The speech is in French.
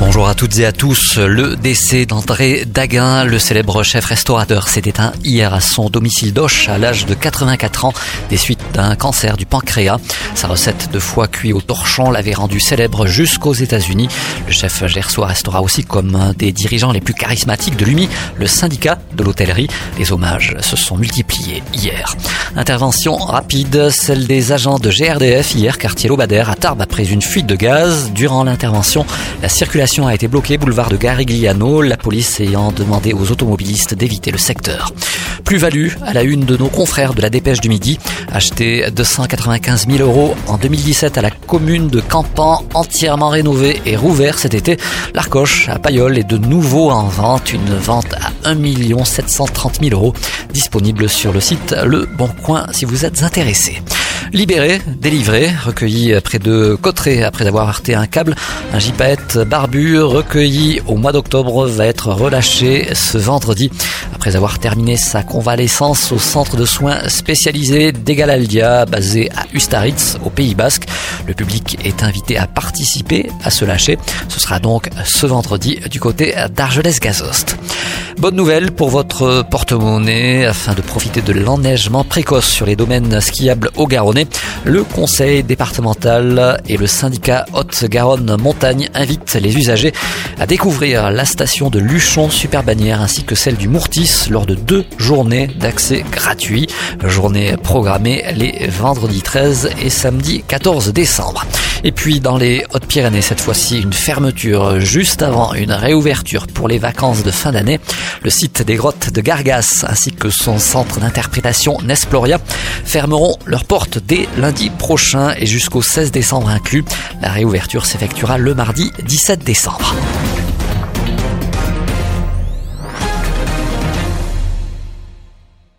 Bonjour à toutes et à tous. Le décès d'André Daguin, le célèbre chef restaurateur, s'est éteint hier à son domicile d'Auch à l'âge de 84 ans des suites d'un cancer du pancréas. Sa recette de foie cuit au torchon l'avait rendu célèbre jusqu'aux États-Unis. Le chef gersois restera aussi comme un des dirigeants les plus charismatiques de l'UMI, le syndicat de l'hôtellerie. Les hommages se sont multipliés hier. Intervention rapide, celle des agents de GRDF hier, quartier Lobader à Tarbes après une fuite de gaz. Durant l'intervention, la circulation a été bloquée boulevard de Garigliano, la police ayant demandé aux automobilistes d'éviter le secteur. Plus-value à la une de nos confrères de la Dépêche du Midi, acheté 295 000 euros en 2017 à la commune de Campan, entièrement rénové et rouvert cet été. L'Arcoche à Payol est de nouveau en vente, une vente à 1 730 000 euros, disponible sur le site Le Bon Coin si vous êtes intéressé. Libéré, délivré, recueilli près de Cotteret après avoir heurté un câble, un gypaète barbu recueilli au mois d'octobre va être relâché ce vendredi après avoir terminé sa convalescence au centre de soins spécialisé d'Egalaldia basé à Ustaritz au Pays Basque. Le public est invité à participer à ce lâcher. Ce sera donc ce vendredi du côté d'Argelès-Gazost. Bonne nouvelle pour votre porte-monnaie afin de profiter de l'enneigement précoce sur les domaines skiables au Garonnais. Le conseil départemental et le syndicat Haute-Garonne Montagne invitent les usagers à découvrir la station de Luchon Superbannière ainsi que celle du Mourtis lors de deux journées d'accès gratuit. Journée programmée les vendredis 13 et samedi 14 décembre. Et puis dans les Hautes-Pyrénées, cette fois-ci, une fermeture juste avant une réouverture pour les vacances de fin d'année. Le site des grottes de Gargas ainsi que son centre d'interprétation Nesploria fermeront leurs portes dès lundi prochain et jusqu'au 16 décembre inclus. La réouverture s'effectuera le mardi 17 décembre.